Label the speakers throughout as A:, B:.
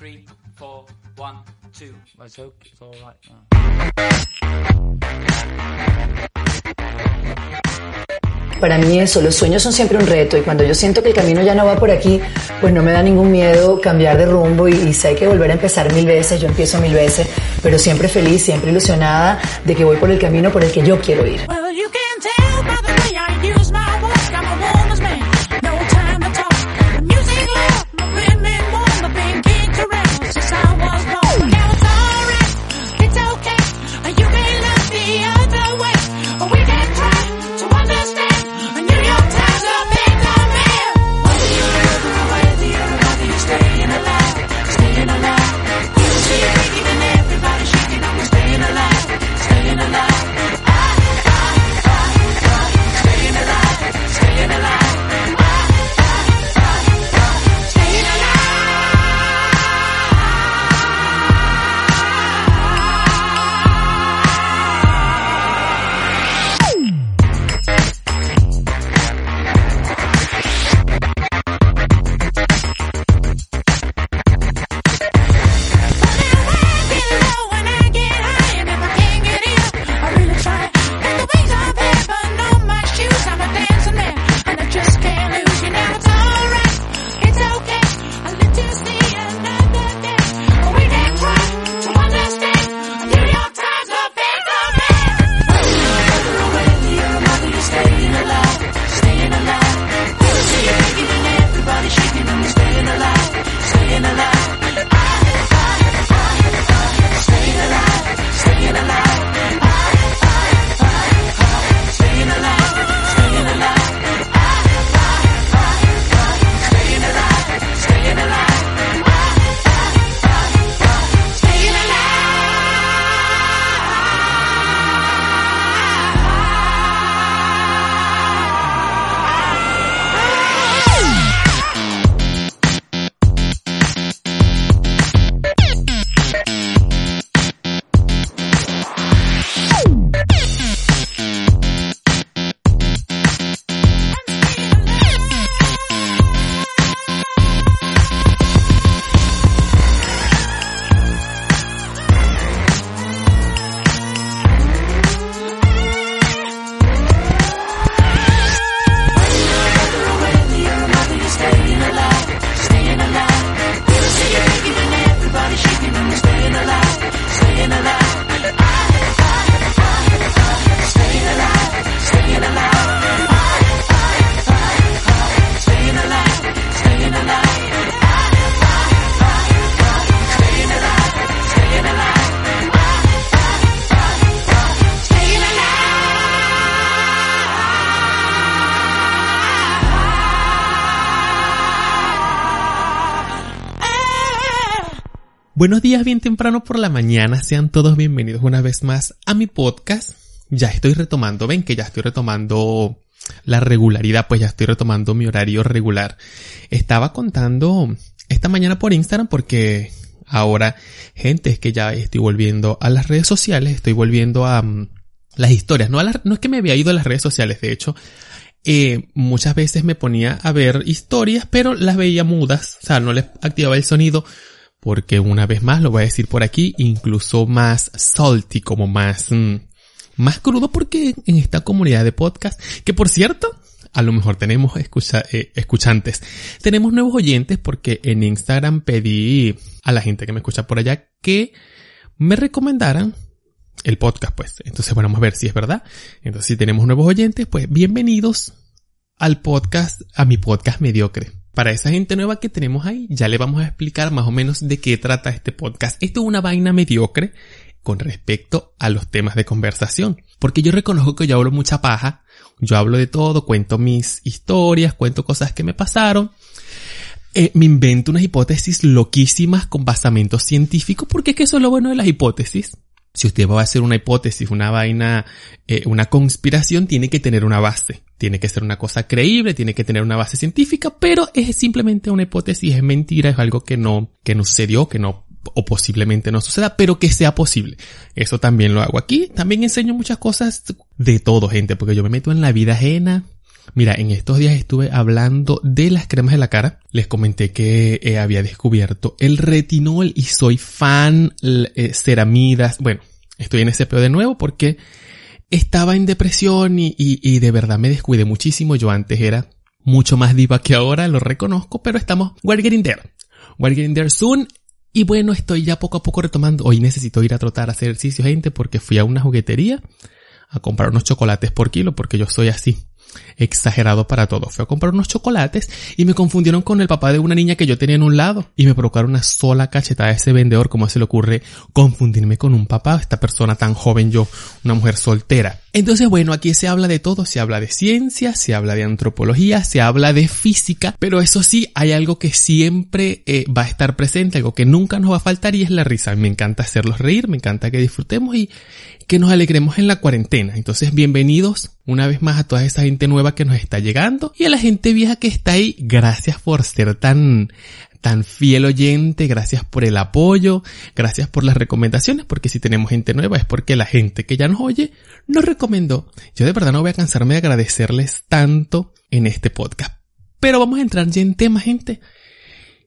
A: Three, four, one, two. Let's hope it's all right now.
B: Para mí eso, los sueños son siempre un reto y cuando yo siento que el camino ya no va por aquí, pues no me da ningún miedo cambiar de rumbo y, y sé hay que volver a empezar mil veces, yo empiezo mil veces, pero siempre feliz, siempre ilusionada de que voy por el camino por el que yo quiero ir.
C: Well,
D: Buenos días, bien temprano por la mañana. Sean todos bienvenidos una vez más a mi podcast. Ya estoy retomando, ven que ya estoy retomando la regularidad, pues ya estoy retomando mi horario regular. Estaba contando esta mañana por Instagram porque ahora, gente, es que ya estoy volviendo a las redes sociales, estoy volviendo a mm, las historias. No, es que me había ido a las redes sociales, de hecho, eh, muchas veces me ponía a ver historias, pero las veía mudas, o sea, no les activaba el sonido, porque una vez más lo voy a decir por aquí, incluso más salty, como más, mm, más crudo, porque en esta comunidad de podcast, que por cierto, a lo mejor tenemos escucha- eh, escuchantes, tenemos nuevos oyentes porque en Instagram pedí a la gente que me escucha por allá que me recomendaran el podcast, pues. Entonces, bueno, vamos a ver si es verdad. Entonces, si tenemos nuevos oyentes, pues bienvenidos al podcast, a mi podcast mediocre. Para esa gente nueva que tenemos ahí, ya le vamos a explicar más o menos de qué trata este podcast. Esto es una vaina mediocre con respecto a los temas de conversación. Porque yo reconozco que yo hablo mucha paja, Yo hablo de todo, cuento mis historias, cuento cosas que me pasaron. Eh, me invento unas hipótesis loquísimas con basamento científico, porque es que eso es lo bueno de las hipótesis. Si usted va a hacer una hipótesis, una vaina, eh, una conspiración, tiene que tener una base. Tiene que ser una cosa creíble, tiene que tener una base científica, pero es simplemente una hipótesis, es mentira, es algo que no, que no sucedió, que no, o posiblemente no suceda, pero que sea posible. Eso también lo hago aquí. También enseño muchas cosas de todo, gente, porque yo me meto en la vida ajena, Mira, en estos días estuve hablando de las cremas de la cara. Les comenté que eh, había descubierto el retinol y soy fan eh, ceramidas. Bueno, estoy en ese peor de nuevo porque estaba en depresión y, y, y de verdad me descuidé muchísimo. Yo antes era mucho más diva que ahora, lo reconozco, pero estamos, we're getting there. We're getting there soon. Y bueno, estoy ya poco a poco retomando. Hoy necesito ir a trotar a hacer ejercicio, gente, porque fui a una juguetería a comprar unos chocolates por kilo, porque yo soy así exagerado para todo. Fui a comprar unos chocolates y me confundieron con el papá de una niña que yo tenía en un lado y me provocaron una sola cachetada a ese vendedor. ¿Cómo se le ocurre confundirme con un papá? Esta persona tan joven yo, una mujer soltera. Entonces, bueno, aquí se habla de todo, se habla de ciencia, se habla de antropología, se habla de física, pero eso sí, hay algo que siempre eh, va a estar presente, algo que nunca nos va a faltar y es la risa. Me encanta hacerlos reír, me encanta que disfrutemos y que nos alegremos en la cuarentena. Entonces, bienvenidos una vez más a toda esa gente nueva que nos está llegando y a la gente vieja que está ahí. Gracias por ser tan tan fiel oyente, gracias por el apoyo, gracias por las recomendaciones, porque si tenemos gente nueva es porque la gente que ya nos oye nos recomendó. Yo de verdad no voy a cansarme de agradecerles tanto en este podcast. Pero vamos a entrar ya en tema, gente.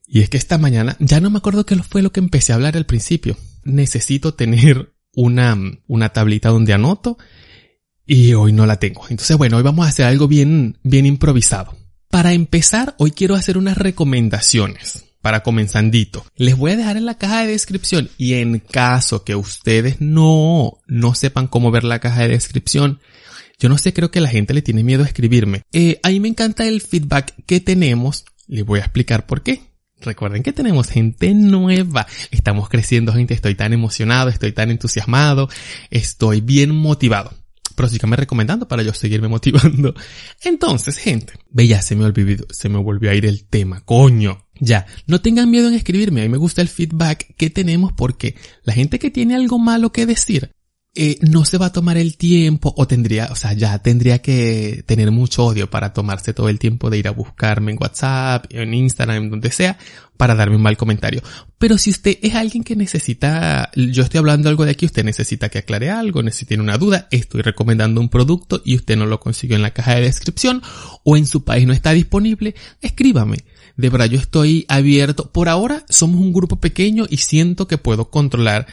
D: Y es que esta mañana, ya no me acuerdo qué fue lo que empecé a hablar al principio. Necesito tener una, una tablita donde anoto y hoy no la tengo. Entonces, bueno, hoy vamos a hacer algo bien, bien improvisado. Para empezar, hoy quiero hacer unas recomendaciones para comenzandito. Les voy a dejar en la caja de descripción y en caso que ustedes no, no sepan cómo ver la caja de descripción, yo no sé, creo que la gente le tiene miedo a escribirme. Eh, a mí me encanta el feedback que tenemos. Les voy a explicar por qué. Recuerden que tenemos gente nueva. Estamos creciendo, gente. Estoy tan emocionado, estoy tan entusiasmado, estoy bien motivado pero síganme recomendando para yo seguirme motivando. Entonces, gente, ve ya se me olvidó, se me volvió a ir el tema, coño. Ya, no tengan miedo en escribirme, a mí me gusta el feedback que tenemos porque la gente que tiene algo malo que decir, eh, no se va a tomar el tiempo o tendría, o sea, ya tendría que tener mucho odio para tomarse todo el tiempo de ir a buscarme en WhatsApp, en Instagram, donde sea, para darme un mal comentario. Pero si usted es alguien que necesita, yo estoy hablando algo de aquí, usted necesita que aclare algo, necesita una duda, estoy recomendando un producto y usted no lo consiguió en la caja de descripción o en su país no está disponible, escríbame de verdad yo estoy abierto. Por ahora somos un grupo pequeño y siento que puedo controlar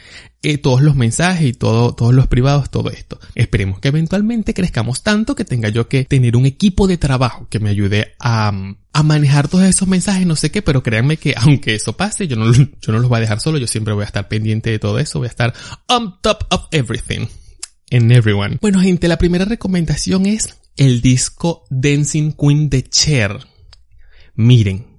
D: eh, todos los mensajes y todo, todos los privados, todo esto. Esperemos que eventualmente crezcamos tanto que tenga yo que tener un equipo de trabajo que me ayude a, a manejar todos esos mensajes, no sé qué, pero créanme que aunque eso pase, yo no, yo no los voy a dejar solo, yo siempre voy a estar pendiente de todo eso, voy a estar on top of everything. And everyone. Bueno gente, la primera recomendación es el disco Dancing Queen de Cher. Miren,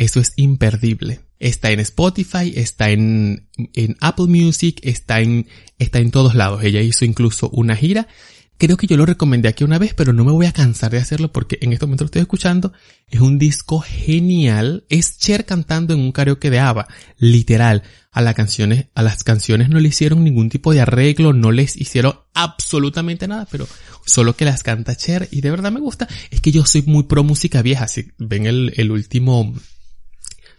D: eso es imperdible. Está en Spotify, está en, en Apple Music, está en, está en todos lados. Ella hizo incluso una gira. Creo que yo lo recomendé aquí una vez, pero no me voy a cansar de hacerlo porque en este momento lo estoy escuchando. Es un disco genial. Es Cher cantando en un karaoke de ABBA. Literal. A las canciones, a las canciones no le hicieron ningún tipo de arreglo, no les hicieron absolutamente nada, pero solo que las canta Cher y de verdad me gusta. Es que yo soy muy pro música vieja. Si ven el, el último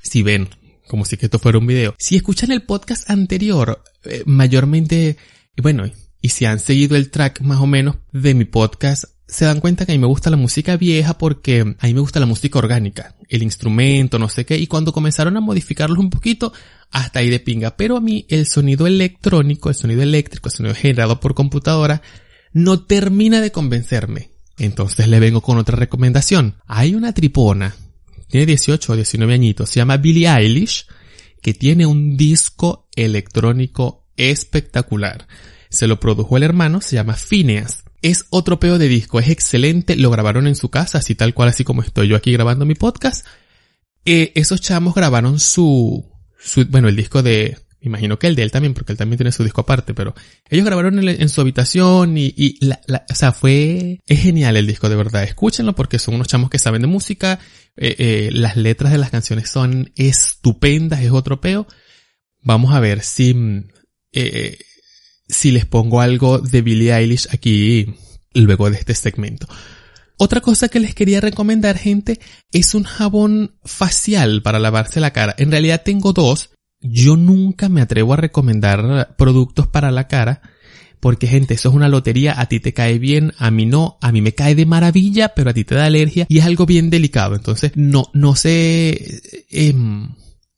D: si ven, como si esto fuera un video, si escuchan el podcast anterior, eh, mayormente, bueno, y si han seguido el track más o menos de mi podcast, se dan cuenta que a mí me gusta la música vieja porque a mí me gusta la música orgánica, el instrumento, no sé qué, y cuando comenzaron a modificarlos un poquito, hasta ahí de pinga. Pero a mí el sonido electrónico, el sonido eléctrico, el sonido generado por computadora, no termina de convencerme. Entonces le vengo con otra recomendación. Hay una tripona tiene 18 o 19 añitos, se llama Billie Eilish, que tiene un disco electrónico espectacular. Se lo produjo el hermano, se llama Phineas. Es otro peo de disco, es excelente, lo grabaron en su casa, así tal cual, así como estoy yo aquí grabando mi podcast. Eh, esos chamos grabaron su, su, bueno, el disco de imagino que el de él también, porque él también tiene su disco aparte, pero ellos grabaron en, su habitación y, o sea, fue, es genial el disco, de verdad. Escúchenlo porque son unos chamos que saben de música, eh, eh, las letras de las canciones son estupendas, es otro peo. Vamos a ver si, mm, eh, si les pongo algo de Billie Eilish aquí luego de este segmento. Otra cosa que les quería recomendar, gente, es un jabón facial para lavarse la cara. En realidad tengo dos. Yo nunca me atrevo a recomendar productos para la cara. Porque, gente, eso es una lotería. A ti te cae bien, a mí no. A mí me cae de maravilla, pero a ti te da alergia y es algo bien delicado. Entonces, no, no sé eh,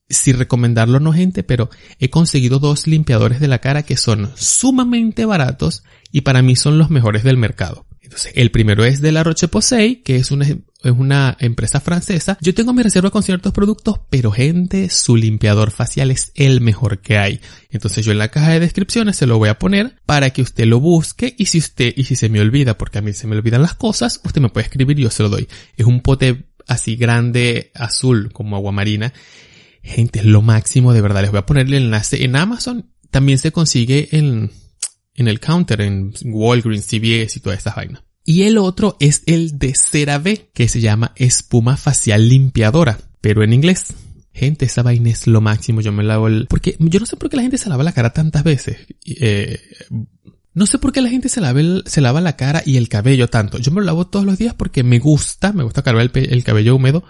D: si recomendarlo o no, gente, pero he conseguido dos limpiadores de la cara que son sumamente baratos y para mí son los mejores del mercado. Entonces, el primero es de la Roche-Posay, que es una, es una empresa francesa. Yo tengo mi reserva con ciertos productos, pero gente, su limpiador facial es el mejor que hay. Entonces yo en la caja de descripciones se lo voy a poner para que usted lo busque y si usted, y si se me olvida, porque a mí se me olvidan las cosas, usted me puede escribir y yo se lo doy. Es un pote así grande, azul, como agua marina. Gente, es lo máximo, de verdad. Les voy a poner el enlace en Amazon. También se consigue en, en el counter, en Walgreens, CVS y todas estas vainas. Y el otro es el de CeraVe, que se llama espuma facial limpiadora, pero en inglés. Gente, esa vaina es lo máximo. Yo me lavo el... Porque yo no sé por qué la gente se lava la cara tantas veces. Eh, no sé por qué la gente se lava, la cara y el cabello tanto. Yo me lo lavo todos los días porque me gusta, me gusta cargar el, el cabello húmedo.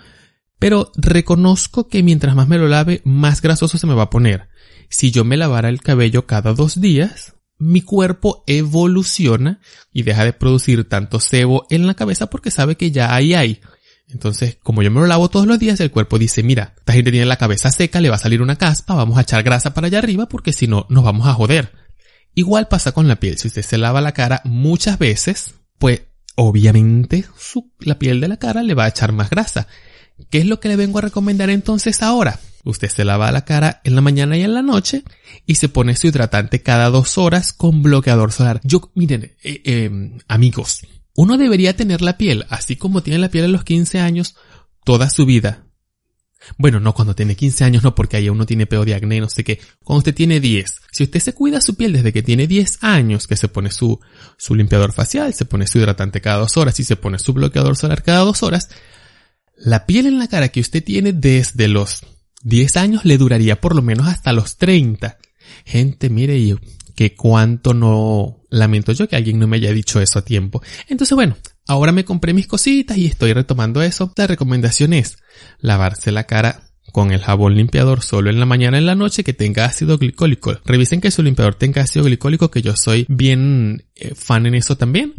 D: Pero reconozco que mientras más me lo lave, más grasoso se me va a poner. Si yo me lavara el cabello cada dos días, mi cuerpo evoluciona y deja de producir tanto sebo en la cabeza porque sabe que ya ahí hay. Entonces, como yo me lo lavo todos los días, el cuerpo dice, mira, esta gente tiene la cabeza seca, le va a salir una caspa, vamos a echar grasa para allá arriba porque si no, nos vamos a joder. Igual pasa con la piel. Si usted se lava la cara muchas veces, pues obviamente su- la piel de la cara le va a echar más grasa. ¿Qué es lo que le vengo a recomendar entonces ahora? Usted se lava la cara en la mañana y en la noche y se pone su hidratante cada dos horas con bloqueador solar. Yo, miren, eh, eh, amigos, uno debería tener la piel así como tiene la piel a los 15 años toda su vida. Bueno, no cuando tiene 15 años, no, porque ahí uno tiene peo de acné, no sé qué. Cuando usted tiene 10. Si usted se cuida su piel desde que tiene 10 años, que se pone su, su limpiador facial, se pone su hidratante cada dos horas y se pone su bloqueador solar cada dos horas, la piel en la cara que usted tiene desde los 10 años le duraría por lo menos hasta los 30. Gente, mire, y que cuánto no lamento yo que alguien no me haya dicho eso a tiempo. Entonces, bueno, ahora me compré mis cositas y estoy retomando eso. La recomendación es lavarse la cara con el jabón limpiador solo en la mañana y en la noche que tenga ácido glicólico. Revisen que su limpiador tenga ácido glicólico, que yo soy bien eh, fan en eso también.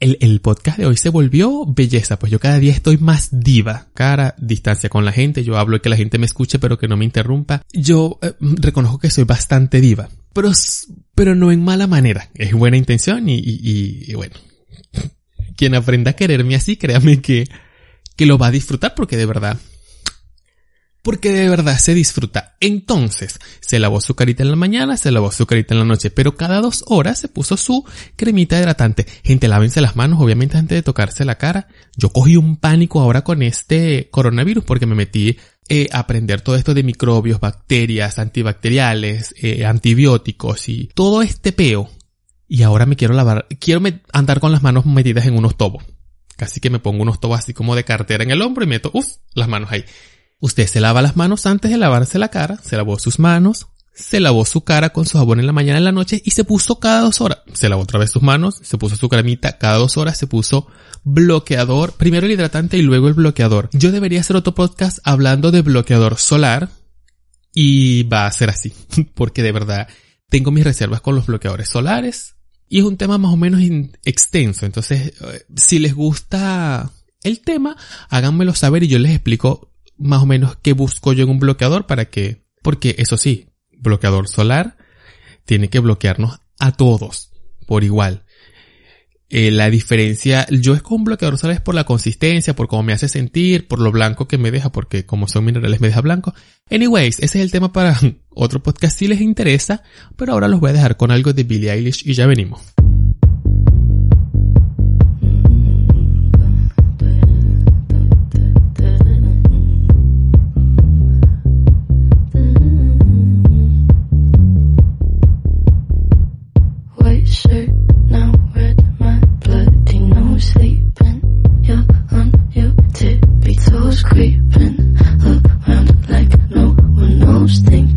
D: El, el podcast de hoy se volvió belleza, pues yo cada día estoy más diva. Cara, distancia con la gente, yo hablo que la gente me escuche pero que no me interrumpa. Yo eh, reconozco que soy bastante diva, pero, pero no en mala manera. Es buena intención y, y, y- y bueno. Quien aprenda a quererme así, créame que, que lo va a disfrutar porque de verdad porque de verdad se disfruta. Entonces, se lavó su carita en la mañana, se lavó su carita en la noche, pero cada dos horas se puso su cremita hidratante. Gente, lávense las manos, obviamente antes de tocarse la cara. Yo cogí un pánico ahora con este coronavirus porque me metí eh, a aprender todo esto de microbios, bacterias, antibacteriales, eh, antibióticos y todo este peo. Y ahora me quiero lavar, quiero andar con las manos metidas en unos tobos. Casi que me pongo unos tobos así como de cartera en el hombro y meto, uff, las manos ahí. Usted se lava las manos antes de lavarse la cara, se lavó sus manos, se lavó su cara con su jabón en la mañana y en la noche y se puso cada dos horas. Se lavó otra vez sus manos, se puso su cremita cada dos horas, se puso bloqueador, primero el hidratante y luego el bloqueador. Yo debería hacer otro podcast hablando de bloqueador solar y va a ser así, porque de verdad tengo mis reservas con los bloqueadores solares y es un tema más o menos extenso. Entonces, eh, si les gusta el tema, háganmelo saber y yo les explico más o menos qué busco yo en un bloqueador para que, porque eso sí, bloqueador solar tiene que bloquearnos a todos por igual. Eh, la diferencia, yo es con un bloqueador solar es por la consistencia, por cómo me hace sentir, por lo blanco que me deja, porque como son minerales me deja blanco. Anyways, ese es el tema para otro podcast si les interesa, pero ahora los voy a dejar con algo de Billie Eilish y ya venimos.
E: One knows.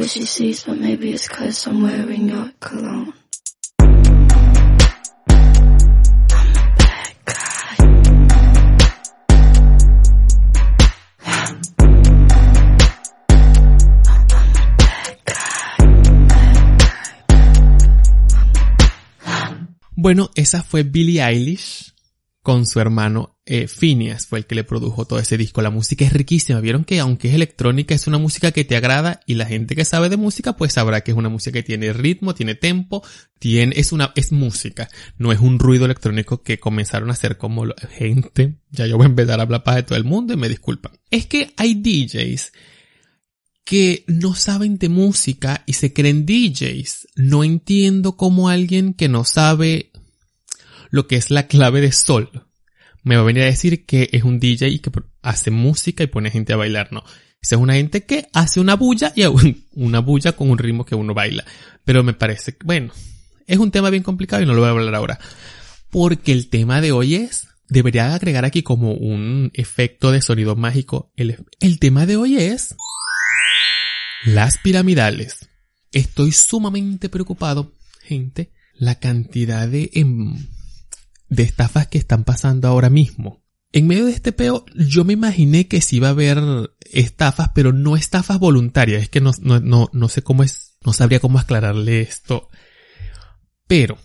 E: What she sees, but maybe it's cause I'm wearing your cologne.
D: Bueno, esa fue Billie Eilish con su hermano eh, Phineas, fue el que le produjo todo ese disco. La música es riquísima. Vieron que aunque es electrónica, es una música que te agrada y la gente que sabe de música pues sabrá que es una música que tiene ritmo, tiene tempo, tiene, es una, es música. No es un ruido electrónico que comenzaron a hacer como la gente. Ya yo voy a empezar a hablar para de todo el mundo y me disculpan. Es que hay DJs que no saben de música y se creen DJs. No entiendo cómo alguien que no sabe lo que es la clave de sol me va a venir a decir que es un DJ y que hace música y pone gente a bailar. No. Esa es una gente que hace una bulla y una bulla con un ritmo que uno baila. Pero me parece, bueno, es un tema bien complicado y no lo voy a hablar ahora. Porque el tema de hoy es, debería agregar aquí como un efecto de sonido mágico. El, el tema de hoy es las piramidales. Estoy sumamente preocupado, gente, la cantidad de, em, de estafas que están pasando ahora mismo. En medio de este peo, yo me imaginé que sí iba a haber estafas, pero no estafas voluntarias. Es que no, no, no, no sé cómo es, no sabría cómo aclararle esto. Pero,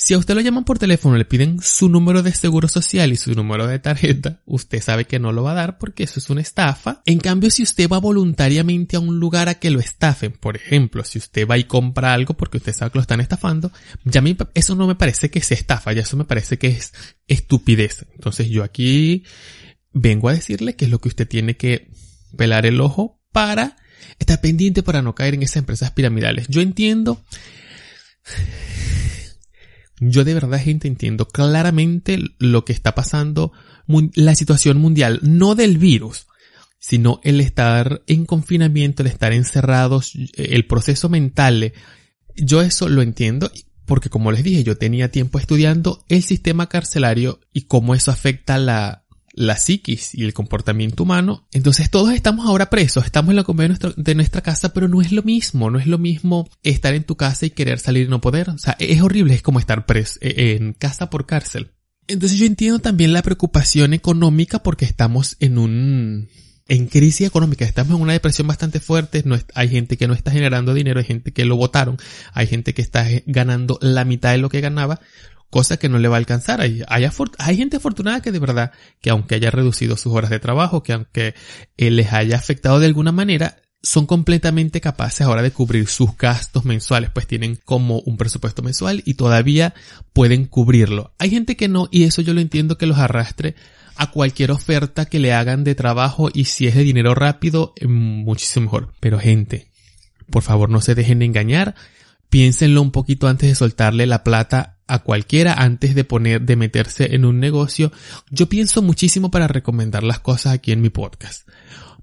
D: si a usted lo llaman por teléfono, le piden su número de seguro social y su número de tarjeta, usted sabe que no lo va a dar porque eso es una estafa. En cambio, si usted va voluntariamente a un lugar a que lo estafen, por ejemplo, si usted va y compra algo porque usted sabe que lo están estafando, ya a mí eso no me parece que sea estafa, ya eso me parece que es estupidez. Entonces yo aquí vengo a decirle que es lo que usted tiene que pelar el ojo para estar pendiente para no caer en esas empresas piramidales. Yo entiendo yo de verdad, gente, entiendo claramente lo que está pasando, la situación mundial, no del virus, sino el estar en confinamiento, el estar encerrados, el proceso mental. Yo eso lo entiendo porque como les dije, yo tenía tiempo estudiando el sistema carcelario y cómo eso afecta la, la psiquis y el comportamiento humano. Entonces todos estamos ahora presos, estamos en la comida de, nuestra casa, pero no es lo mismo, no es lo mismo estar en tu casa y querer salir y no poder. O sea, es horrible, es como estar preso en casa por cárcel. Entonces yo entiendo también la preocupación económica porque estamos en un en crisis económica, estamos en una depresión bastante fuerte, no hay gente que no está generando dinero, hay gente que lo votaron, hay gente que está eh, ganando la mitad de lo que ganaba, cosa que no le va a alcanzar. Hay, hay, gente afortunada que de verdad, que aunque haya reducido sus horas de trabajo, que aunque eh, les haya afectado de alguna manera, son completamente capaces ahora de cubrir sus gastos mensuales, pues tienen como un presupuesto mensual y todavía pueden cubrirlo. Hay gente que no, y eso yo lo entiendo que los arrastre a cualquier oferta que le hagan de trabajo y si es de dinero rápido, eh, muchísimo mejor. Pero gente, por favor no se dejen de engañar, piénsenlo un poquito antes de soltarle la plata a cualquiera, antes de poner, de meterse en un negocio. Yo pienso muchísimo para recomendar las cosas aquí en mi podcast.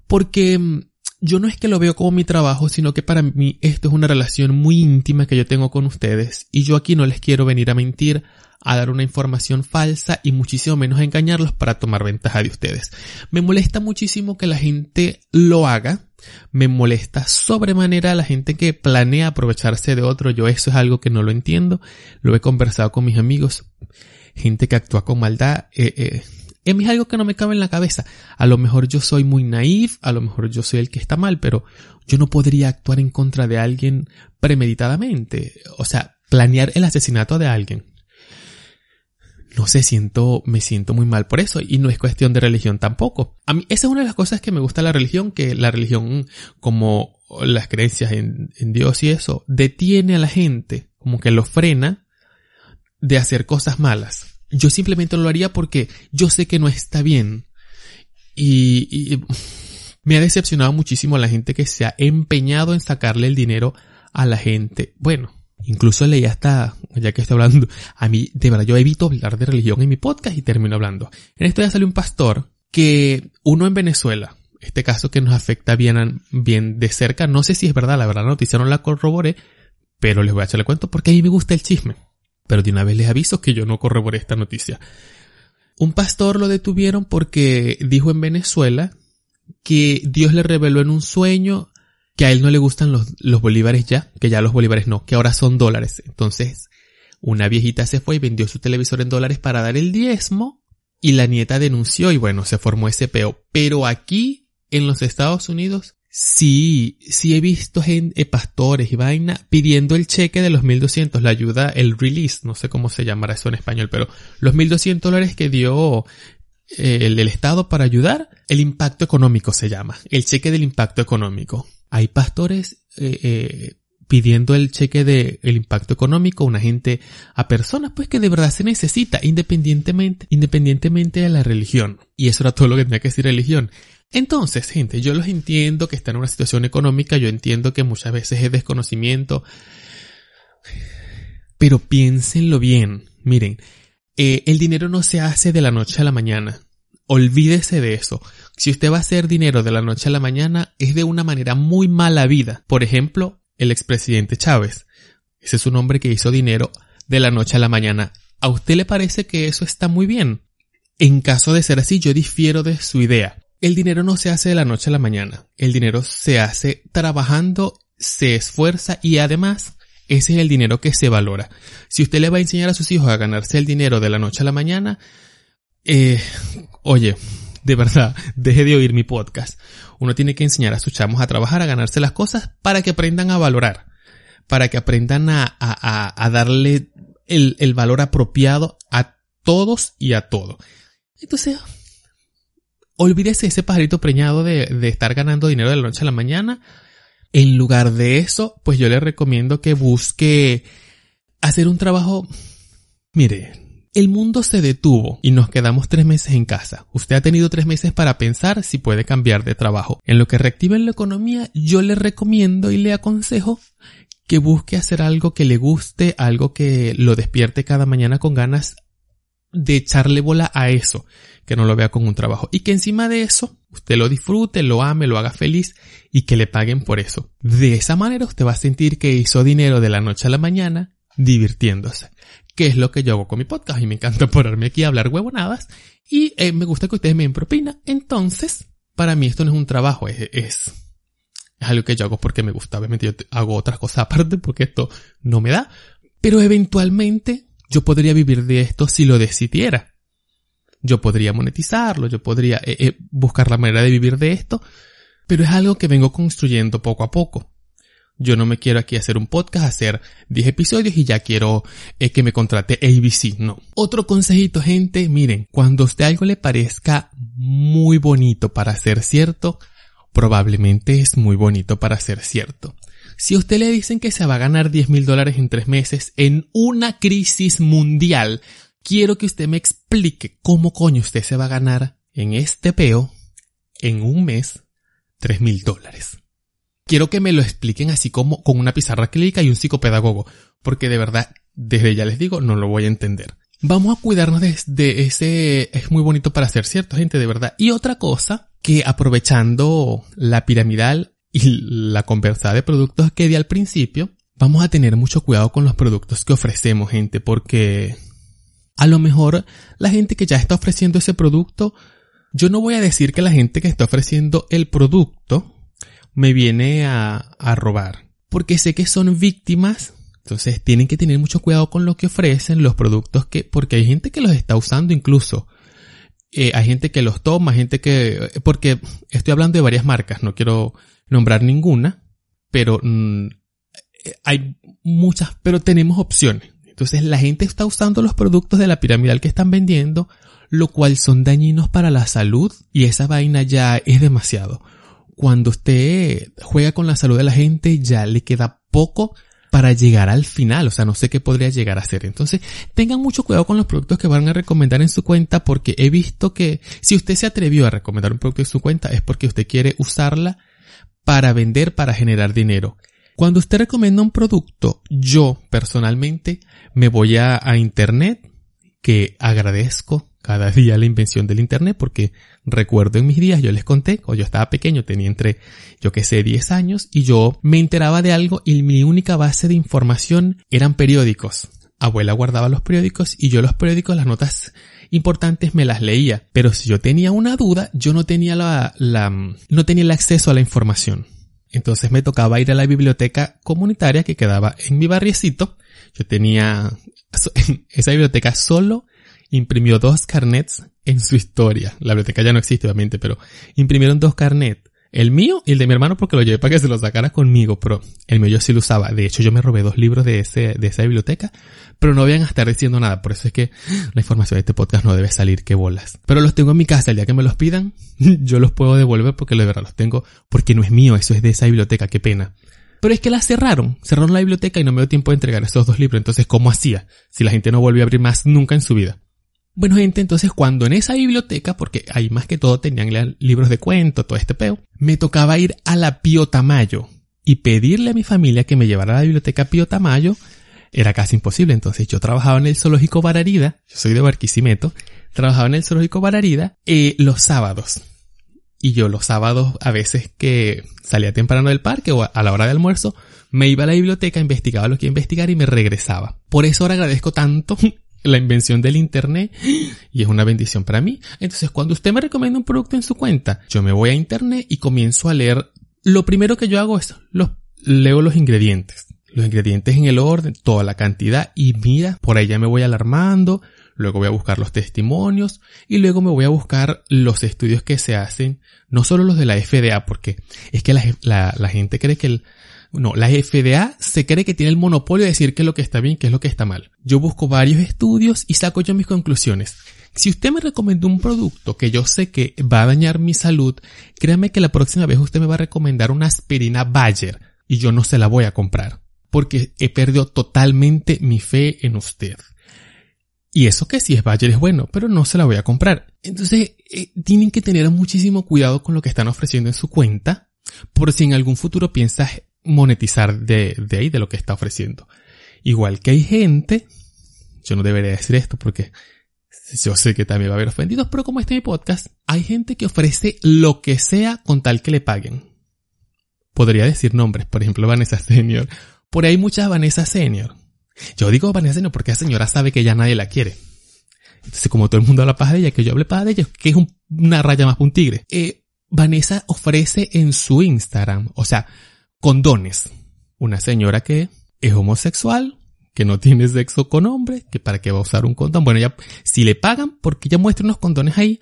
D: Porque mm, yo no es que lo veo como mi trabajo, sino que para mí esto es una relación muy íntima que yo tengo con ustedes y yo aquí no les quiero venir a mentir, a dar una información falsa y muchísimo menos a engañarlos para tomar ventaja de ustedes. Me molesta muchísimo que la gente lo haga, me molesta sobremanera la gente que planea aprovecharse de otro, yo eso es algo que no lo entiendo, lo he conversado con mis amigos, gente que actúa con maldad, eh, eh, es algo que no me cabe en la cabeza. A lo mejor yo soy muy naif, a lo mejor yo soy el que está mal, pero yo no podría actuar en contra de alguien premeditadamente. O sea, planear el asesinato de alguien. No sé, siento, me siento muy mal por eso y no es cuestión de religión tampoco. A mí, esa es una de las cosas que me gusta la religión, que la religión, como las creencias en, en Dios y eso, detiene a la gente, como que lo frena de hacer cosas malas. Yo simplemente lo haría porque yo sé que no está bien. Y, y me ha decepcionado muchísimo la gente que se ha empeñado en sacarle el dinero a la gente. Bueno, incluso leí hasta, ya que estoy hablando, a mí, de verdad, yo evito hablar de religión en mi podcast y termino hablando. En esto ya salió un pastor que uno en Venezuela, este caso que nos afecta bien, bien de cerca, no sé si es verdad, la verdad la noticia no la corroboré, pero les voy a echarle cuento porque a mí me gusta el chisme. Pero de una vez les aviso que yo no corroboré esta noticia. Un pastor lo detuvieron porque dijo en Venezuela que Dios le reveló en un sueño que a él no le gustan los, bolívares ya, que ya los bolívares no, que ahora son dólares. Entonces, una viejita se fue y vendió su televisor en dólares para dar el diezmo y la nieta denunció y bueno, se formó ese peo. Pero aquí, en los Estados Unidos, Sí, sí he visto gente, pastores y vaina pidiendo el cheque de los 1200, la ayuda, el release, no sé cómo se llamará eso en español, pero los 1200 dólares que dio eh, el, el Estado para ayudar, el impacto económico se llama, el cheque del impacto económico. Hay pastores eh, eh, pidiendo el cheque del el impacto económico a una gente, a personas pues que de verdad se necesita, independientemente, independientemente de la religión. Y eso era todo lo que tenía que decir religión. Entonces, gente, yo los entiendo que están en una situación económica, yo entiendo que muchas veces es desconocimiento, pero piénsenlo bien. Miren, eh, el dinero no se hace de la noche a la mañana. Olvídese de eso. Si usted va a hacer dinero de la noche a la mañana, es de una manera muy mala vida. Por ejemplo, el expresidente Chávez. Ese es un hombre que hizo dinero de la noche a la mañana. ¿A usted le parece que eso está muy bien? En caso de ser así, yo difiero de su idea. El dinero no se hace de la noche a la mañana. El dinero se hace trabajando, se esfuerza y además ese es el dinero que se valora. Si usted le va a enseñar a sus hijos a ganarse el dinero de la noche a la mañana, eh, oye, de verdad, deje de oír mi podcast. Uno tiene que enseñar a sus chamos a trabajar, a ganarse las cosas para que aprendan a valorar, para que aprendan a, a, a, darle el, el valor apropiado a todos y a todo. Entonces, olvídese ese pajarito preñado de, de, estar ganando dinero de la noche a la mañana. En lugar de eso, pues yo le recomiendo que busque hacer un trabajo. Mire, el mundo se detuvo y nos quedamos tres meses en casa. Usted ha tenido tres meses para pensar si puede cambiar de trabajo. En lo que reactiva la economía, yo le recomiendo y le aconsejo que busque hacer algo que le guste, algo que lo despierte cada mañana con ganas de echarle bola a eso, que no lo vea como un trabajo y que encima de eso usted lo disfrute, lo ame, lo haga feliz y que le paguen por eso. De esa manera usted va a sentir que hizo dinero de la noche a la mañana divirtiéndose. Que es lo que yo hago con mi podcast. Y me encanta ponerme aquí a hablar huevonadas. Y eh, me gusta que ustedes me den propina. Entonces, para mí esto no es un trabajo, es, es, algo que yo hago porque me gusta. Obviamente yo hago otras cosas aparte porque esto no me da. Pero eventualmente yo podría vivir de esto si lo decidiera. Yo podría monetizarlo, yo podría eh, eh, buscar la manera de vivir de esto, pero es algo que vengo construyendo poco a poco. Yo no me quiero aquí hacer un podcast, hacer 10 episodios y ya quiero eh, que me contrate ABC, no. Otro consejito, gente, miren, cuando a usted algo le parezca muy bonito para ser cierto, probablemente es muy bonito para ser cierto. Si usted le dicen que se va a ganar 10 mil dólares en tres meses en una crisis mundial, quiero que usted me explique cómo coño usted se va a ganar en este peo, en un mes, 3 mil dólares. Quiero que me lo expliquen así como con una pizarra clínica y un psicopedagogo, porque de verdad, desde ya les digo, no lo voy a entender. Vamos a cuidarnos de, ese, es muy bonito para ser cierto, gente, de verdad. Y otra cosa, que aprovechando la piramidal y la conversada de productos que di al principio, vamos a tener mucho cuidado con los productos que ofrecemos, gente, porque a lo mejor la gente que ya está ofreciendo ese producto, yo no voy a decir que la gente que está ofreciendo el producto me viene a, a robar, porque sé que son víctimas, entonces tienen que tener mucho cuidado con lo que ofrecen, los productos que, porque hay gente que los está usando incluso. Eh, hay gente que los toma, gente que, porque estoy hablando de varias marcas, no quiero nombrar ninguna, pero mm, eh, hay muchas, pero tenemos opciones. Entonces la gente está usando los productos de la piramidal que están vendiendo, lo cual son dañinos para la salud y esa vaina ya es demasiado. Cuando usted juega con la salud de la gente ya le queda poco para llegar al final, o sea, no sé qué podría llegar a ser. Entonces, tengan mucho cuidado con los productos que van a recomendar en su cuenta porque he visto que si usted se atrevió a recomendar un producto en su cuenta es porque usted quiere usarla para vender, para generar dinero. Cuando usted recomienda un producto, yo personalmente me voy a, a internet, que agradezco cada día la invención del internet, porque recuerdo en mis días, yo les conté, cuando yo estaba pequeño, tenía entre, yo que sé, 10 años, y yo me enteraba de algo y mi única base de información eran periódicos. Abuela guardaba los periódicos y yo los periódicos, las notas importantes me las leía. Pero si yo tenía una duda, yo no tenía la, la, no tenía el acceso a la información. Entonces me tocaba ir a la biblioteca comunitaria que quedaba en mi barriecito. Yo tenía, esa biblioteca solo imprimió dos carnets en su historia. La biblioteca ya no existe obviamente, pero imprimieron dos carnets. El mío y el de mi hermano porque lo llevé para que se lo sacara conmigo, pero el mío yo sí lo usaba. De hecho, yo me robé dos libros de ese, de esa biblioteca, pero no vayan a estar diciendo nada. Por eso es que la información de este podcast no debe salir, que bolas. Pero los tengo en mi casa. El día que me los pidan, yo los puedo devolver porque de verdad los tengo, porque no es mío, eso es de esa biblioteca, qué pena. Pero es que la cerraron, cerraron la biblioteca y no me dio tiempo de entregar esos dos libros. Entonces, ¿cómo hacía? Si la gente no volvió a abrir más nunca en su vida. Bueno, gente, entonces cuando en esa biblioteca, porque ahí más que todo tenían libros de cuento, todo este peo, me tocaba ir a la Pío Tamayo y pedirle a mi familia que me llevara a la biblioteca Pío Tamayo, era casi imposible. Entonces yo trabajaba en el zoológico Bararida, yo soy de Barquisimeto, trabajaba en el zoológico Bararida eh, los sábados. Y yo los sábados, a veces que salía temprano del parque o a la hora de almuerzo, me iba a la biblioteca, investigaba lo que iba a investigar y me regresaba. Por eso ahora agradezco tanto la invención del internet y es una bendición para mí. Entonces, cuando usted me recomienda un producto en su cuenta, yo me voy a internet y comienzo a leer. Lo primero que yo hago es los, leo los ingredientes. Los ingredientes en el orden, toda la cantidad y mira, por ahí ya me voy alarmando. Luego voy a buscar los testimonios y luego me voy a buscar los estudios que se hacen, no solo los de la FDA, porque es que la, gente cree que el, no, la FDA se cree que tiene el monopolio de decir qué es lo que está bien y qué es lo que está mal. Yo busco varios estudios y saco yo mis conclusiones. Si usted me recomienda un producto que yo sé que va a dañar mi salud, créame que la próxima vez usted me va a recomendar una aspirina Bayer y yo no se la voy a comprar. Porque he perdido totalmente mi fe en usted. Y eso que si es Bayer es bueno, pero no se la voy a comprar. Entonces, eh, tienen que tener muchísimo cuidado con lo que están ofreciendo en su cuenta, por si en algún futuro piensas monetizar de, ahí, de lo que está ofreciendo. Igual que hay gente, yo no debería decir esto porque yo sé que también va a haber ofendidos, pero como este es mi podcast, hay gente que ofrece lo que sea con tal que le paguen. Podría decir nombres, por ejemplo, Vanessa Senior. Por ahí muchas Vanessa Senior Yo digo Vanessa no porque la señora sabe que ya nadie la quiere. Entonces, como todo el mundo habla paja de ella, que yo hable paja de ella, que es un- una raya más para un tigre. Eh, Vanessa ofrece en su Instagram, o sea, condones. Una señora que es homosexual, que no tiene sexo con hombres, que para qué va a usar un condón. Bueno, ya, si le pagan porque ella muestra unos condones ahí,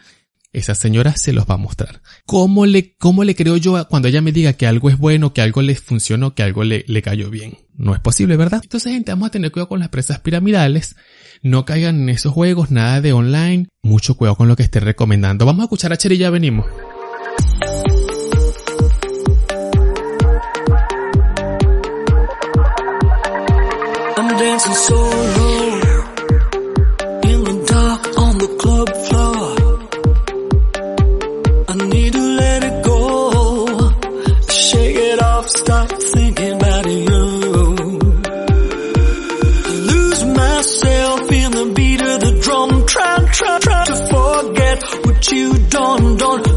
D: esa señora se los va a mostrar. ¿Cómo le, cómo le creo yo a- cuando ella me diga que algo es bueno, que algo le funcionó, que algo le, le cayó bien? No es posible, ¿verdad? Entonces, gente, vamos a tener cuidado con las presas piramidales. No caigan en esos juegos, nada de online. Mucho cuidado con lo que esté recomendando. Vamos a escuchar a Cher y ya venimos.
F: you don't, don't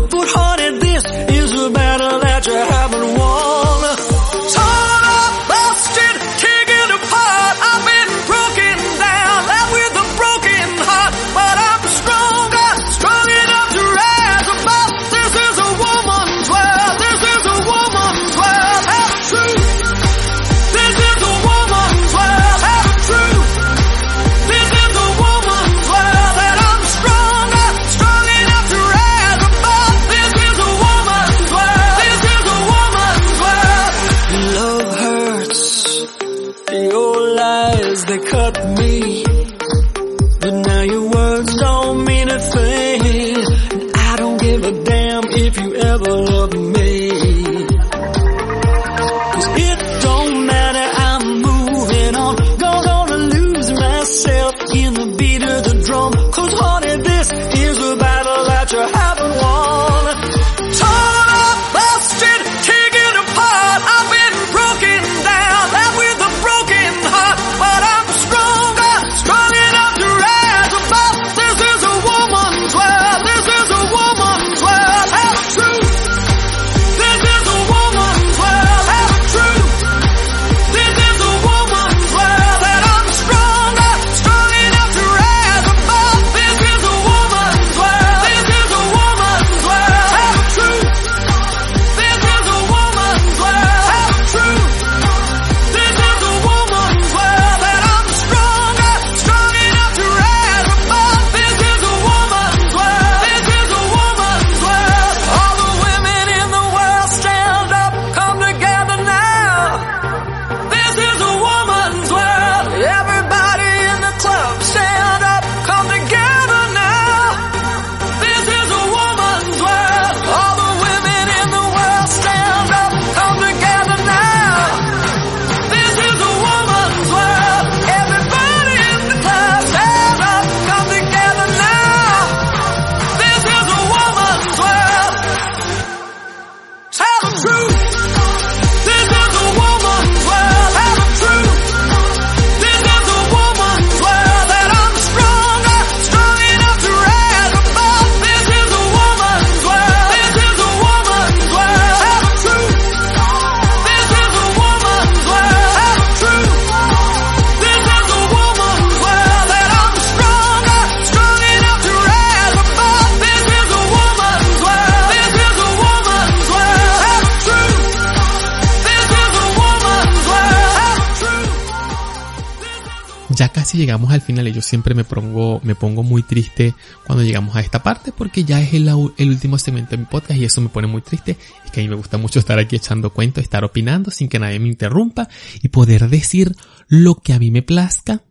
D: llegamos al final y yo siempre me pongo, me pongo muy triste cuando llegamos a esta parte porque ya es el, el último segmento de mi podcast y eso me pone muy triste. Es que a mí me gusta mucho estar aquí echando cuentos, estar opinando sin que nadie me interrumpa y poder decir lo que a mí me plazca.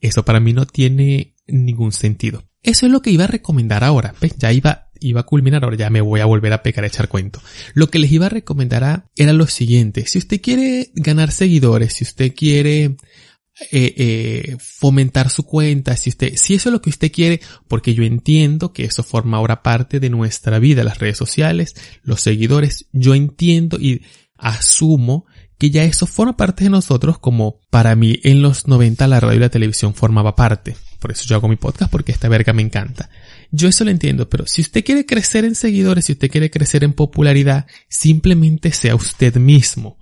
D: Eso para mí no tiene ningún sentido. Eso es lo que iba a recomendar ahora. ¿Ves? Ya iba, iba a culminar, ahora ya me voy a volver a pecar a echar cuento. Lo que les iba a recomendar era lo siguiente. Si usted quiere ganar seguidores, si usted quiere eh, eh, fomentar su cuenta, si usted, si eso es lo que usted quiere, porque yo entiendo que eso forma ahora parte de nuestra vida, las redes sociales, los seguidores, yo entiendo y asumo que ya eso forma parte de nosotros como para mí en los 90 la radio y la televisión formaba parte. Por eso yo hago mi podcast porque esta verga me encanta. Yo eso lo entiendo, pero si usted quiere crecer en seguidores, si usted quiere crecer en popularidad, simplemente sea usted mismo.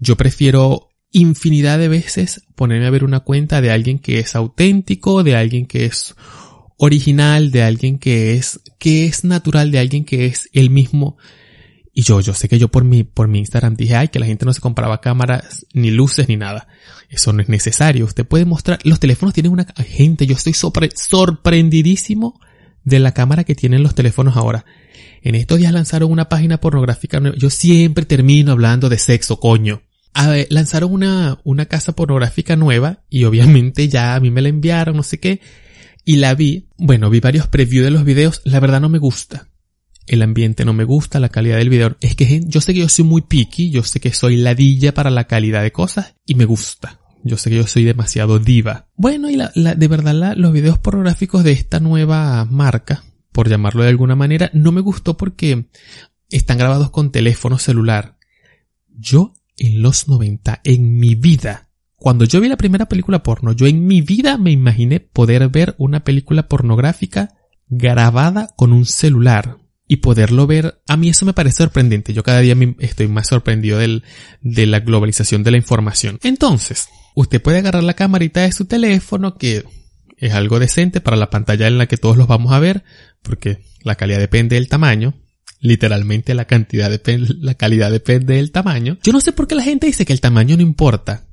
D: Yo prefiero infinidad de veces ponerme a ver una cuenta de alguien que es auténtico, de alguien que es original, de alguien que es, que es natural, de alguien que es el mismo. Y yo, yo sé que yo por mi, por mi Instagram dije, ay, que la gente no se compraba cámaras, ni luces, ni nada. Eso no es necesario. Usted puede mostrar, los teléfonos tienen una, gente, yo estoy sorpre- sorprendidísimo de la cámara que tienen los teléfonos ahora. En estos días lanzaron una página pornográfica. Yo siempre termino hablando de sexo, coño. Lanzaron una, una casa pornográfica nueva y obviamente ya a mí me la enviaron, no sé qué. Y la vi. Bueno, vi varios previews de los videos. La verdad no me gusta. El ambiente no me gusta, la calidad del video. Es que yo sé que yo soy muy picky, yo sé que soy ladilla para la calidad de cosas y me gusta. Yo sé que yo soy demasiado diva. Bueno, y la, la- de verdad la- los videos pornográficos de esta nueva marca, por llamarlo de alguna manera, no me gustó porque están grabados con teléfono celular. Yo en los 90, en mi vida, cuando yo vi la primera película porno, yo en mi vida me imaginé poder ver una película pornográfica grabada con un celular y poderlo ver. A mí eso me parece sorprendente. Yo cada día estoy más sorprendido del, de la globalización de la información. Entonces, usted puede agarrar la camarita de su teléfono que es algo decente para la pantalla en la que todos los vamos a ver, porque la calidad depende del tamaño. Literalmente la cantidad depende, la calidad depende del tamaño. Yo no sé por qué la gente dice que el tamaño no importa.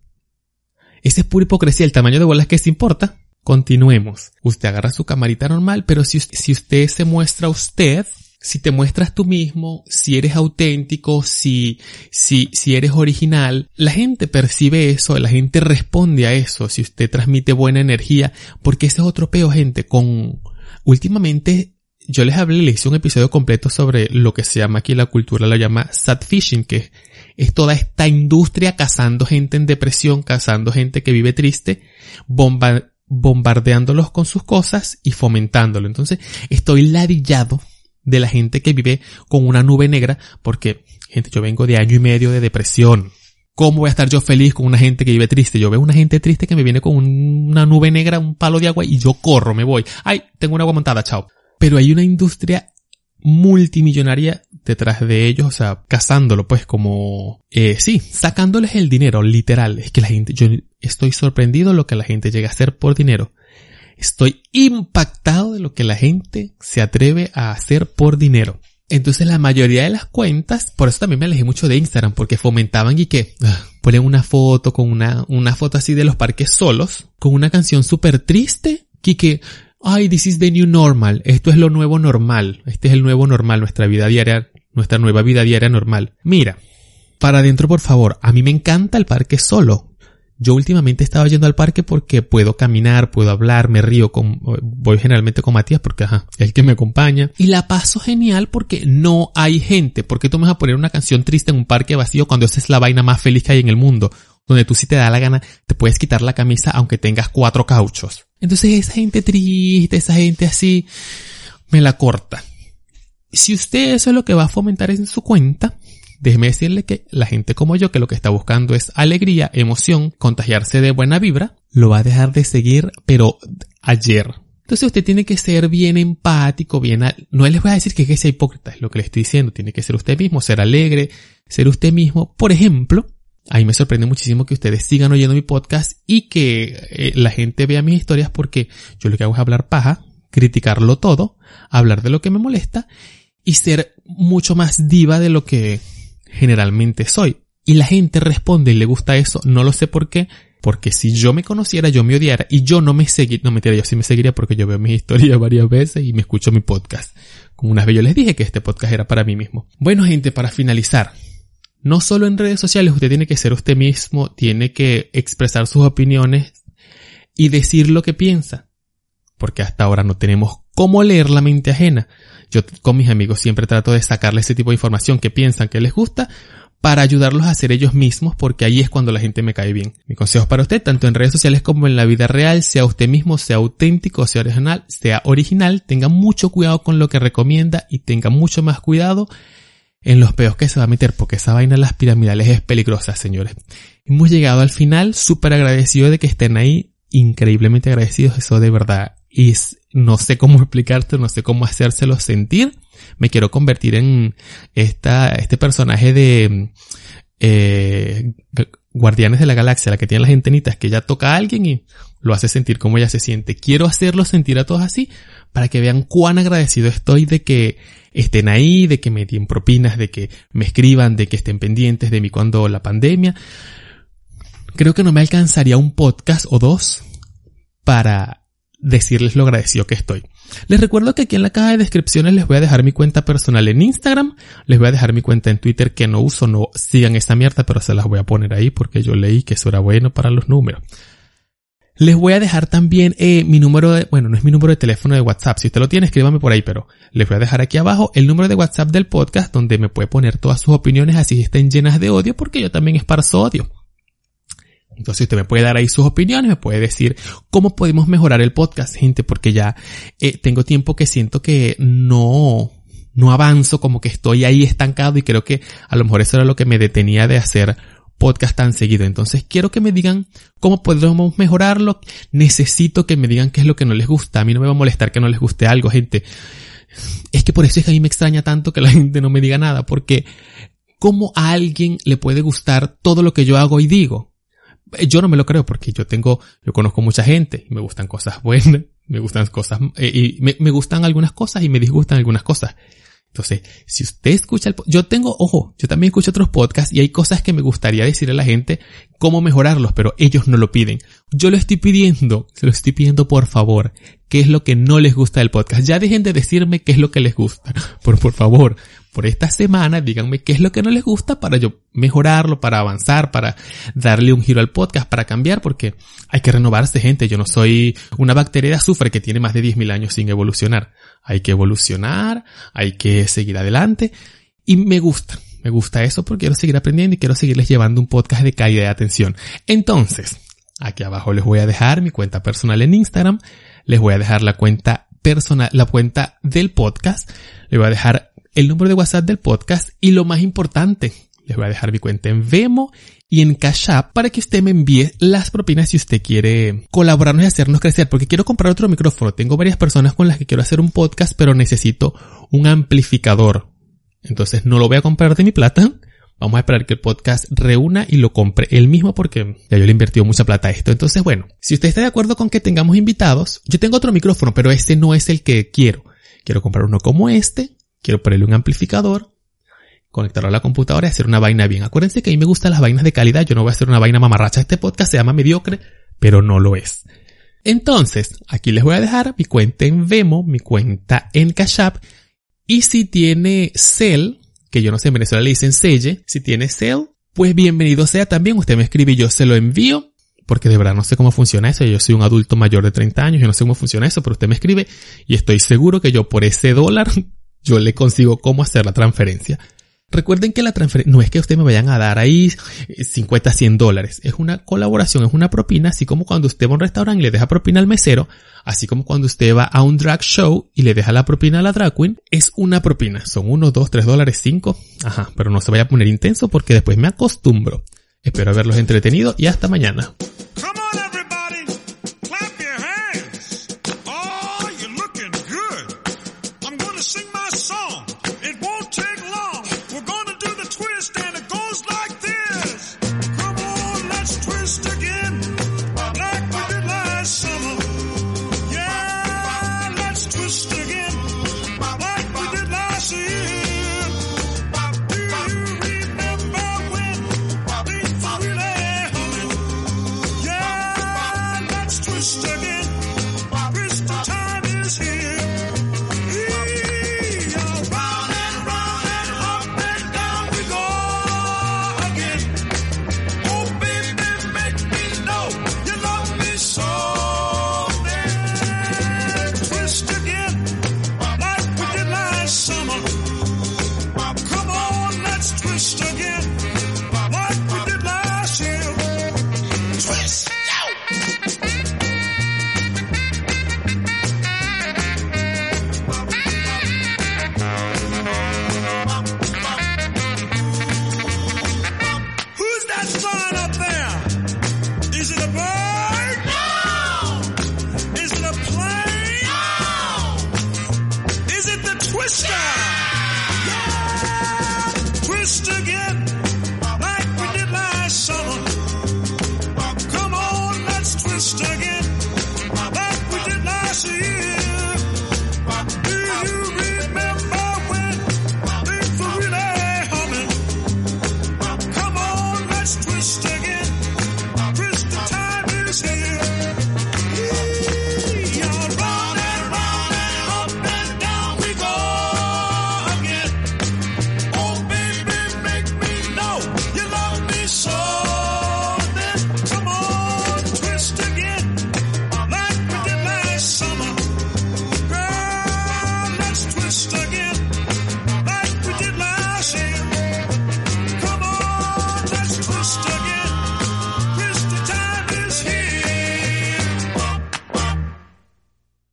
D: Esa es pura hipocresía, el tamaño de bolas que se importa. Continuemos. Usted agarra su camarita normal, pero si, si usted se muestra usted, si te muestras tú mismo, si eres auténtico, si, si, si eres original, la gente percibe eso, la gente responde a eso, si usted transmite buena energía, porque ese es otro peo, gente, con, últimamente, yo les hablé, les hice un episodio completo sobre lo que se llama aquí la cultura, la llama sad fishing, que es toda esta industria cazando gente en depresión, cazando gente que vive triste, bomba- bombardeándolos con sus cosas y fomentándolo. Entonces, estoy ladillado de la gente que vive con una nube negra, porque, gente, yo vengo de año y medio de depresión. ¿Cómo voy a estar yo feliz con una gente que vive triste? Yo veo una gente triste que me viene con un- una nube negra, un palo de agua y yo corro, me voy. Ay, tengo una agua montada, chao. Pero hay una industria multimillonaria detrás de ellos, o sea, cazándolo, pues como, eh, sí, sacándoles el dinero, literal. Es que la gente, yo estoy sorprendido de lo que la gente llega a hacer por dinero. Estoy impactado de lo que la gente se atreve a hacer por dinero. Entonces la mayoría de las cuentas, por eso también me alejé mucho de Instagram, porque fomentaban y que ah, ponen una foto con una, una foto así de los parques solos, con una canción súper triste, y que, ay, this is the new normal, esto es lo nuevo normal, este es el nuevo normal, nuestra vida diaria, nuestra nueva vida diaria normal. Mira, para adentro por favor, a mí me encanta el parque solo. Yo últimamente estaba yendo al parque porque puedo caminar, puedo hablar, me río con, voy generalmente con Matías porque ajá, es el que me acompaña. Y la paso genial porque no hay gente. ¿Por qué tú me vas a poner una canción triste en un parque vacío cuando esa es la vaina más feliz que hay en el mundo? Donde tú si te da la gana, te puedes quitar la camisa aunque tengas cuatro cauchos. Entonces esa gente triste, esa gente así, me la corta. Si usted eso es lo que va a fomentar en su cuenta, déjeme decirle que la gente como yo, que lo que está buscando es alegría, emoción, contagiarse de buena vibra, lo va a dejar de seguir, pero ayer. Entonces usted tiene que ser bien empático, bien... a- No les voy a decir que, que sea hipócrita, es lo que le estoy diciendo. Tiene que ser usted mismo, ser alegre, ser usted mismo. Por ejemplo, a mí me sorprende muchísimo que ustedes sigan oyendo mi podcast y que eh, la gente vea mis historias porque yo lo que hago es hablar paja, criticarlo todo, hablar de lo que me molesta y ser mucho más diva de lo que generalmente soy. Y la gente responde y le gusta eso, no lo sé por qué, porque si yo me conociera, yo me odiara y yo no me seguiría, no mentira, yo sí me seguiría porque yo veo mis historias varias veces y me escucho mi podcast. Como unas veces yo les dije que este podcast era para mí mismo. Bueno gente, para finalizar, no solo en redes sociales, usted tiene que ser usted mismo, tiene que expresar sus opiniones y decir lo que piensa. Porque hasta ahora no tenemos cómo leer la mente ajena. Yo con mis amigos siempre trato de sacarle ese tipo de información que piensan que les gusta para ayudarlos a ser ellos mismos porque ahí es cuando la gente me cae bien. Mi consejo para usted, tanto en redes sociales como en la vida real, sea usted mismo, sea auténtico, sea original, sea original, tenga mucho cuidado con lo que recomienda y tenga mucho más cuidado en los peos que se va a meter porque esa vaina de las piramidales es peligrosa, señores. Hemos llegado al final, súper agradecido de que estén ahí, increíblemente agradecidos, eso de verdad. Y no sé cómo explicarte, no sé cómo hacérselo sentir. Me quiero convertir en esta, este personaje de, eh, Guardianes de la Galaxia, la que tiene las antenitas, que ella toca a alguien y lo hace sentir como ella se siente. Quiero hacerlo sentir a todos así para que vean cuán agradecido estoy de que estén ahí, de que me den propinas, de que me escriban, de que estén pendientes de mí cuando la pandemia. Creo que no me alcanzaría un podcast o dos para decirles lo agradecido que estoy. Les recuerdo que aquí en la caja de descripciones les voy a dejar mi cuenta personal en Instagram, les voy a dejar mi cuenta en Twitter que no uso, no sigan esta mierda, pero se las voy a poner ahí porque yo leí que eso era bueno para los números. Les voy a dejar también eh, mi número de, bueno, no es mi número de teléfono de WhatsApp. Si usted lo tiene, escríbame por ahí, pero les voy a dejar aquí abajo el número de WhatsApp del podcast donde me puede poner todas sus opiniones así estén llenas de odio porque yo también esparzo odio. Entonces usted me puede dar ahí sus opiniones, me puede decir cómo podemos mejorar el podcast, gente, porque ya eh, tengo tiempo que siento que no, no avanzo, como que estoy ahí estancado y creo que a lo mejor eso era lo que me detenía de hacer podcast tan seguido. Entonces quiero que me digan cómo podemos mejorarlo. Necesito que me digan qué es lo que no les gusta. A mí no me va a molestar que no les guste algo, gente. Es que por eso es que a mí me extraña tanto que la gente no me diga nada, porque ¿cómo a alguien le puede gustar todo lo que yo hago y digo? Yo no me lo creo porque yo tengo, yo conozco mucha gente y me gustan cosas buenas, me gustan cosas, eh, y me gustan algunas cosas y me disgustan algunas cosas. Entonces, si usted escucha el, yo tengo, ojo, yo también escucho otros podcasts y hay cosas que me gustaría decirle a la gente cómo mejorarlos, pero ellos no lo piden. Yo lo estoy pidiendo, se lo estoy pidiendo por favor. ¿Qué es lo que no les gusta del podcast? Ya dejen de decirme qué es lo que les gusta. Por, por favor, por esta semana díganme qué es lo que no les gusta para yo mejorarlo, para avanzar, para darle un giro al podcast, para cambiar, porque hay que renovarse, gente. Yo no soy una bacteria de azufre que tiene más de 10.000 años sin evolucionar. Hay que evolucionar, hay que seguir adelante. Y me gusta, me gusta eso porque quiero seguir aprendiendo y quiero seguirles llevando un podcast de calidad de atención. Entonces, aquí abajo les voy a dejar mi cuenta personal en Instagram, les voy a dejar la cuenta personal, la cuenta del podcast, les voy a dejar el número de WhatsApp del podcast y lo más importante, les voy a dejar mi cuenta en Vemo y en Cash App para que usted me envíe las propinas si usted quiere colaborarnos y hacernos crecer, porque quiero comprar otro micrófono. Tengo varias personas con las que quiero hacer un podcast, pero necesito un amplificador. Entonces no lo voy a comprar de mi plata. Vamos a esperar que el podcast reúna y lo compre él mismo porque ya yo le he invertido mucha plata a esto. Entonces, bueno, si usted está de acuerdo con que tengamos invitados, yo tengo otro micrófono, pero este no es el que quiero. Quiero comprar uno como este, quiero ponerle un amplificador, conectarlo a la computadora y hacer una vaina bien. Acuérdense que a mí me gustan las vainas de calidad, yo no voy a hacer una vaina mamarracha. Este podcast se llama mediocre, pero no lo es. Entonces, aquí les voy a dejar mi cuenta en Vemo, mi cuenta en Cash App, y si tiene Cell, que yo no sé, en Venezuela le dicen Selle, si tiene Cell, pues bienvenido sea también, usted me escribe y yo se lo envío, porque de verdad no sé cómo funciona eso, yo soy un adulto mayor de 30 años, yo no sé cómo funciona eso, pero usted me escribe y estoy seguro que yo por ese dólar, yo le consigo cómo hacer la transferencia. Recuerden que la transferencia, no es que ustedes me vayan a dar ahí eh, 50, 100 dólares. Es una colaboración, es una propina, así como cuando usted va a un restaurante y le deja propina al mesero, así como cuando usted va a un drag show y le deja la propina a la drag queen, es una propina. Son uno, dos, tres dólares, cinco. Ajá, pero no se vaya a poner intenso porque después me acostumbro. Espero haberlos entretenido y hasta mañana.
G: Stop